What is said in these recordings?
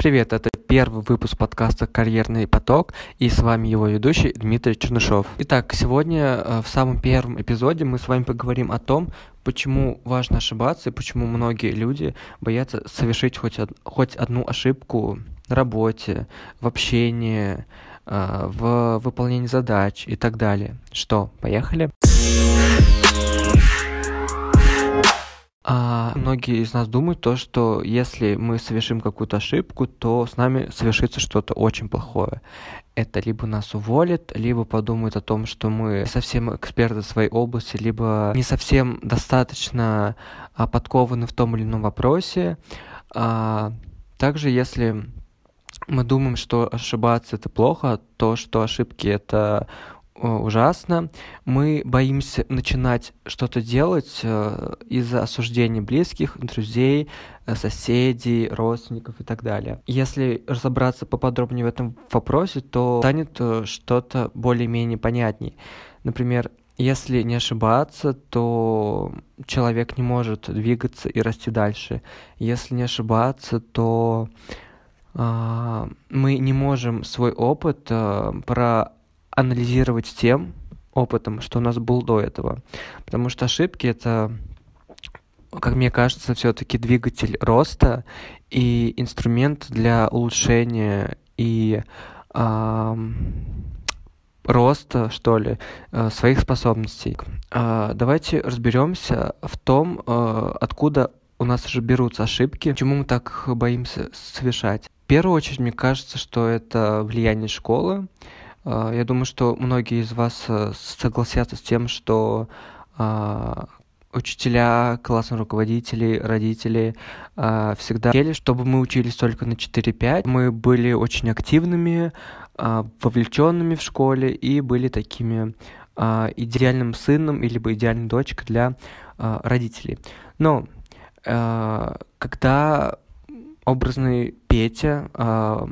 привет! Это первый выпуск подкаста «Карьерный поток» и с вами его ведущий Дмитрий Чернышов. Итак, сегодня э, в самом первом эпизоде мы с вами поговорим о том, почему важно ошибаться и почему многие люди боятся совершить хоть, од- хоть одну ошибку на работе, в общении, э, в выполнении задач и так далее. Что, поехали? А многие из нас думают то, что если мы совершим какую-то ошибку, то с нами совершится что-то очень плохое. Это либо нас уволят, либо подумают о том, что мы совсем эксперты в своей области, либо не совсем достаточно а, подкованы в том или ином вопросе. А, также, если мы думаем, что ошибаться это плохо, то что ошибки это ужасно. Мы боимся начинать что-то делать э, из-за осуждения близких, друзей, э, соседей, родственников и так далее. Если разобраться поподробнее в этом вопросе, то станет э, что-то более-менее понятней. Например, если не ошибаться, то человек не может двигаться и расти дальше. Если не ошибаться, то э, мы не можем свой опыт э, про анализировать тем опытом, что у нас был до этого. Потому что ошибки это, как мне кажется, все-таки двигатель роста и инструмент для улучшения и э, роста, что ли, э, своих способностей. Э, давайте разберемся в том, э, откуда у нас же берутся ошибки, почему мы так боимся совершать. В первую очередь, мне кажется, что это влияние школы, я думаю, что многие из вас э, согласятся с тем, что а, учителя, классные руководители, родители э, всегда хотели, чтобы мы учились только на 4-5. Мы были очень активными, э, вовлеченными в школе и были такими э, идеальным сыном или идеальной дочкой для э, родителей. Но э, когда образный Петя э,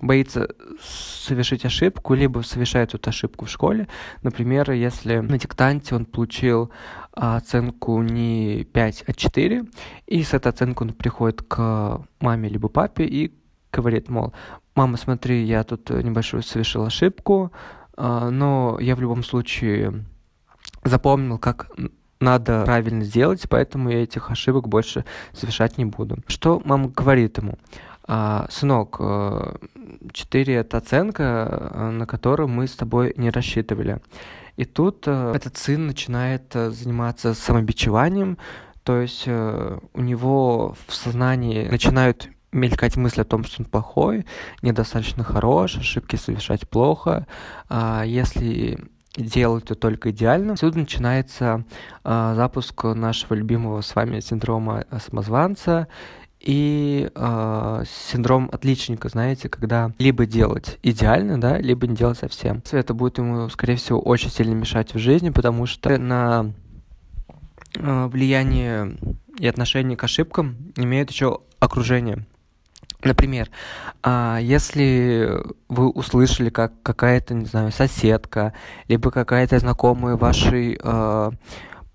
боится совершить ошибку, либо совершает эту ошибку в школе. Например, если на диктанте он получил а, оценку не 5, а 4, и с этой оценкой он приходит к маме либо папе и говорит, мол, мама, смотри, я тут небольшую совершил ошибку, а, но я в любом случае запомнил, как надо правильно сделать, поэтому я этих ошибок больше совершать не буду. Что мама говорит ему? А, сынок, 4 э, это оценка, э, на которую мы с тобой не рассчитывали. И тут э, этот сын начинает заниматься самобичеванием, то есть у него в сознании начинают мелькать мысли о том, что он плохой, недостаточно хорош, ошибки совершать плохо. А если делать то только идеально. Отсюда начинается э, запуск нашего любимого с вами синдрома самозванца и э, синдром отличника, знаете, когда либо делать идеально, да, либо не делать совсем. Это будет ему, скорее всего, очень сильно мешать в жизни, потому что на э, влияние и отношение к ошибкам имеет еще окружение. Например, а, если вы услышали, как какая-то, не знаю, соседка, либо какая-то знакомая вашей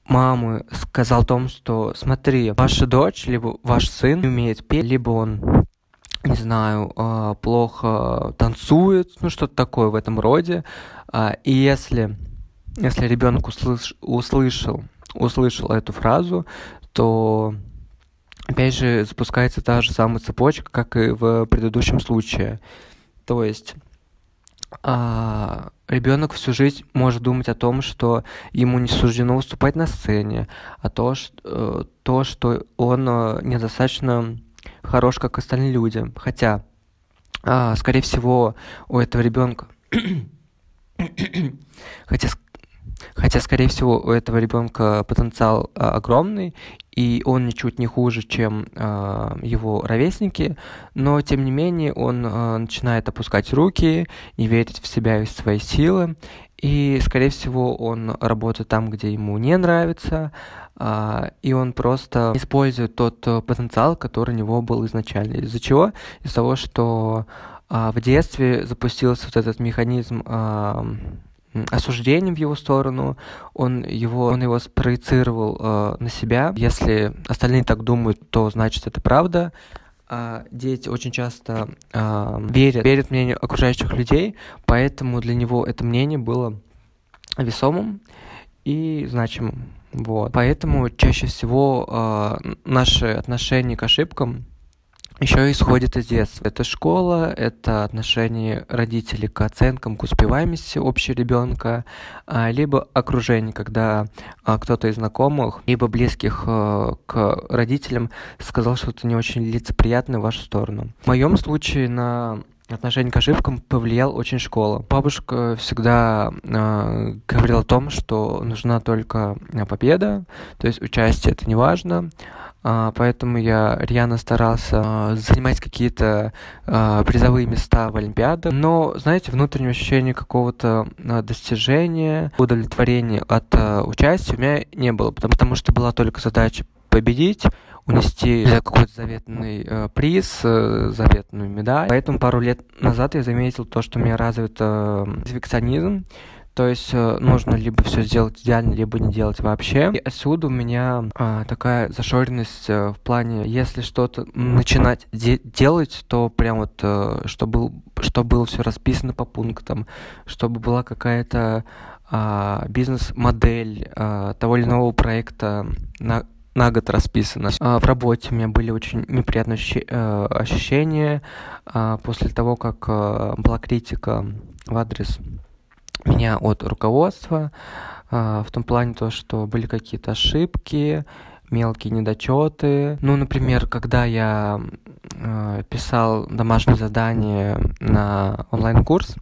мамы сказал о том, что смотри, ваша дочь, либо ваш сын не умеет петь, либо он не знаю, а, плохо танцует, ну что-то такое в этом роде. А, и если, если ребенок услыш, услышал, услышал эту фразу, то опять же запускается та же самая цепочка, как и в предыдущем случае. То есть а, ребенок всю жизнь может думать о том, что ему не суждено выступать на сцене, а то, что, э, то, что он э, недостаточно хорош, как остальные люди. Хотя, а, скорее всего, у этого ребенка хотя Хотя, скорее всего, у этого ребенка потенциал а, огромный, и он ничуть не хуже, чем а, его ровесники, но, тем не менее, он а, начинает опускать руки, не верить в себя и в свои силы, и, скорее всего, он работает там, где ему не нравится, а, и он просто использует тот а, потенциал, который у него был изначально. Из-за чего? Из-за того, что а, в детстве запустился вот этот механизм а, осуждением в его сторону, он его, он его спроецировал э, на себя. Если остальные так думают, то значит это правда. а дети очень часто а, верят, верят мнению окружающих людей, поэтому для него это мнение было весомым и значимым. Вот. Поэтому чаще всего а, наши отношения к ошибкам еще исходит из детства. Это школа, это отношение родителей к оценкам, к успеваемости общей ребенка, а, либо окружение, когда а, кто-то из знакомых, либо близких а, к родителям сказал что-то не очень лицеприятное в вашу сторону. В моем случае на отношение к ошибкам повлиял очень школа. Бабушка всегда э, говорила о том, что нужна только победа, то есть участие это не важно, поэтому я рьяно старался а, занимать какие-то а, призовые места в Олимпиадах. Но, знаете, внутреннее ощущение какого-то достижения, удовлетворения от участия у меня не было, потому, потому что была только задача победить, унести какой-то заветный э, приз, э, заветную медаль. Поэтому пару лет назад я заметил то, что у меня развит э, перфекционизм, то есть э, нужно либо все сделать идеально, либо не делать вообще. И отсюда у меня а, такая зашоренность а, в плане, если что-то начинать де- делать, то прям вот, а, что, был, что было все расписано по пунктам, чтобы была какая-то а, бизнес-модель а, того или иного проекта на на год расписано. А, в работе у меня были очень неприятные ощущения а, после того, как была критика в адрес меня от руководства а, в том плане то, что были какие-то ошибки, мелкие недочеты. Ну, например, когда я э, писал домашнее задание на онлайн-курс,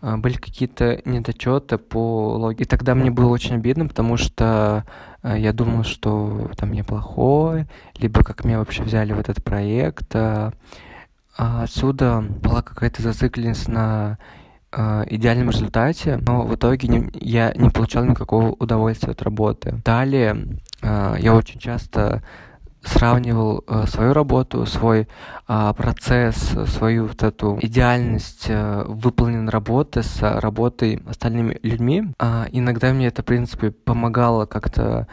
э, были какие-то недочеты по логике. И тогда мне было очень обидно, потому что я думал, что там я плохой, либо как меня вообще взяли в этот проект. А отсюда была какая-то зацикленность на э, идеальном результате, но в итоге не, я не получал никакого удовольствия от работы. Далее э, я очень часто сравнивал э, свою работу, свой процесс, свою вот эту идеальность выполненной работы с работой остальными людьми. Иногда мне это, в принципе, помогало как-то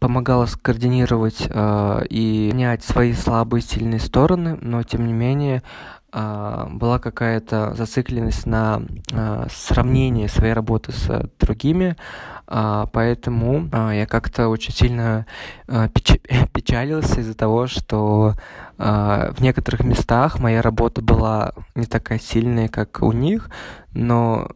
помогало скоординировать и понять свои слабые и сильные стороны, но тем не менее а, была какая-то зацикленность на а, сравнении своей работы с другими, а, поэтому я как-то очень сильно печалился из-за того, что в некоторых местах моя работа была не такая сильная, как у них, но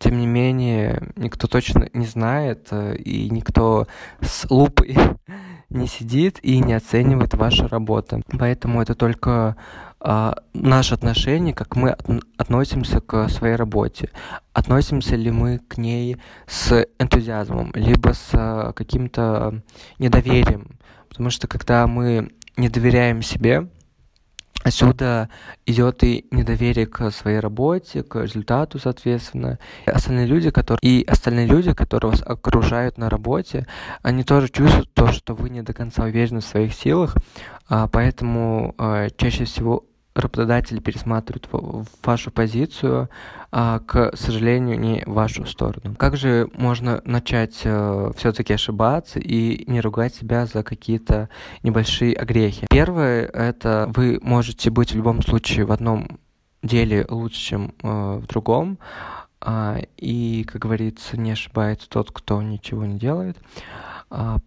тем не менее, никто точно не знает, э, и никто с лупой не сидит и не оценивает ваши работы. Поэтому это только а, наше отношение, как мы относимся к своей работе. Относимся ли мы к ней с энтузиазмом, либо с а, каким-то недоверием. Потому что когда мы не доверяем себе, Отсюда идет и недоверие к своей работе, к результату, соответственно. И остальные люди, которые, и остальные люди, которые вас окружают на работе, они тоже чувствуют то, что вы не до конца уверены в своих силах, а, поэтому а, чаще всего работодатель пересматривает вашу позицию, а, к сожалению, не в вашу сторону. Как же можно начать э, все-таки ошибаться и не ругать себя за какие-то небольшие огрехи? Первое, это вы можете быть в любом случае в одном деле лучше, чем э, в другом, э, и, как говорится, не ошибается тот, кто ничего не делает.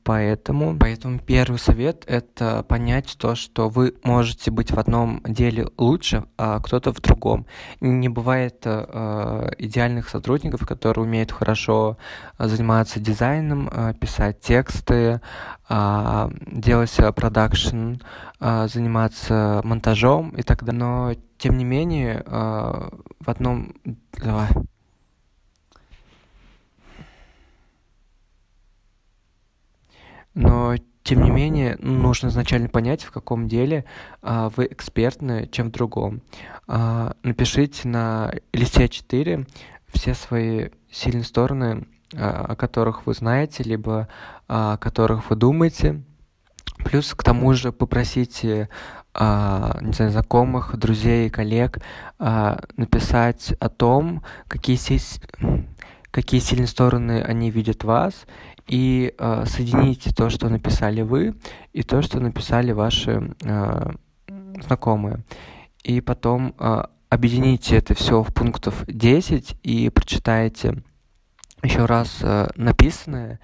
Поэтому, поэтому первый совет – это понять то, что вы можете быть в одном деле лучше, а кто-то в другом. Не бывает э, идеальных сотрудников, которые умеют хорошо заниматься дизайном, э, писать тексты, э, делать продакшн, э, заниматься монтажом и так далее. Но, тем не менее, э, в одном... Давай. Но тем не менее, нужно изначально понять, в каком деле а, вы экспертны, чем в другом. А, напишите на листе 4 все свои сильные стороны, а, о которых вы знаете, либо а, о которых вы думаете. Плюс к тому же попросите а, не знаю, знакомых, друзей, коллег а, написать о том, какие, какие сильные стороны они видят вас, и э, соедините то, что написали вы, и то, что написали ваши э, знакомые. И потом э, объедините это все в пунктов 10 и прочитайте еще раз э, написанное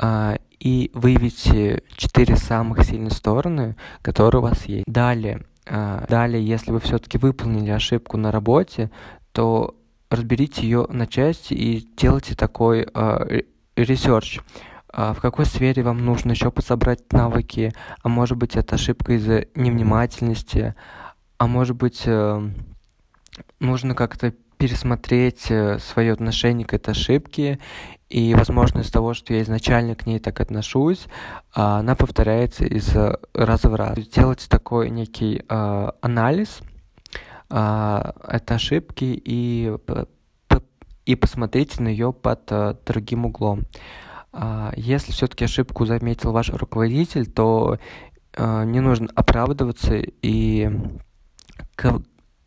э, и выявите четыре самых сильные стороны, которые у вас есть. Далее, э, далее, если вы все-таки выполнили ошибку на работе, то разберите ее на части и делайте такой э, research. А в какой сфере вам нужно еще подсобрать навыки, а может быть это ошибка из-за невнимательности, а может быть э, нужно как-то пересмотреть э, свое отношение к этой ошибке, и, возможно, из того, что я изначально к ней так отношусь, а, она повторяется из раза в раз. Сделать такой некий а, анализ этой ошибки и, и посмотрите на нее под другим углом. Если все-таки ошибку заметил ваш руководитель, то не нужно оправдываться и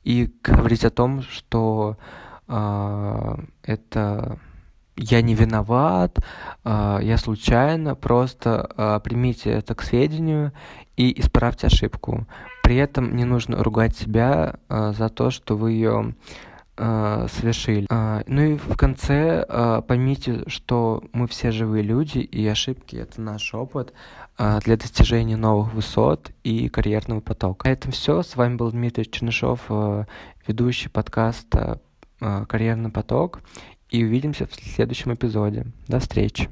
и говорить о том, что э, это я не виноват, э, я случайно, просто э, примите это к сведению и исправьте ошибку. При этом не нужно ругать себя э, за то, что вы ее э, совершили. Э, ну и в конце э, поймите, что мы все живые люди, и ошибки это наш опыт э, для достижения новых высот и карьерного потока. На этом все. С вами был Дмитрий Чернышов, э, ведущий подкаста э, «Карьерный поток». И увидимся в следующем эпизоде. До встречи.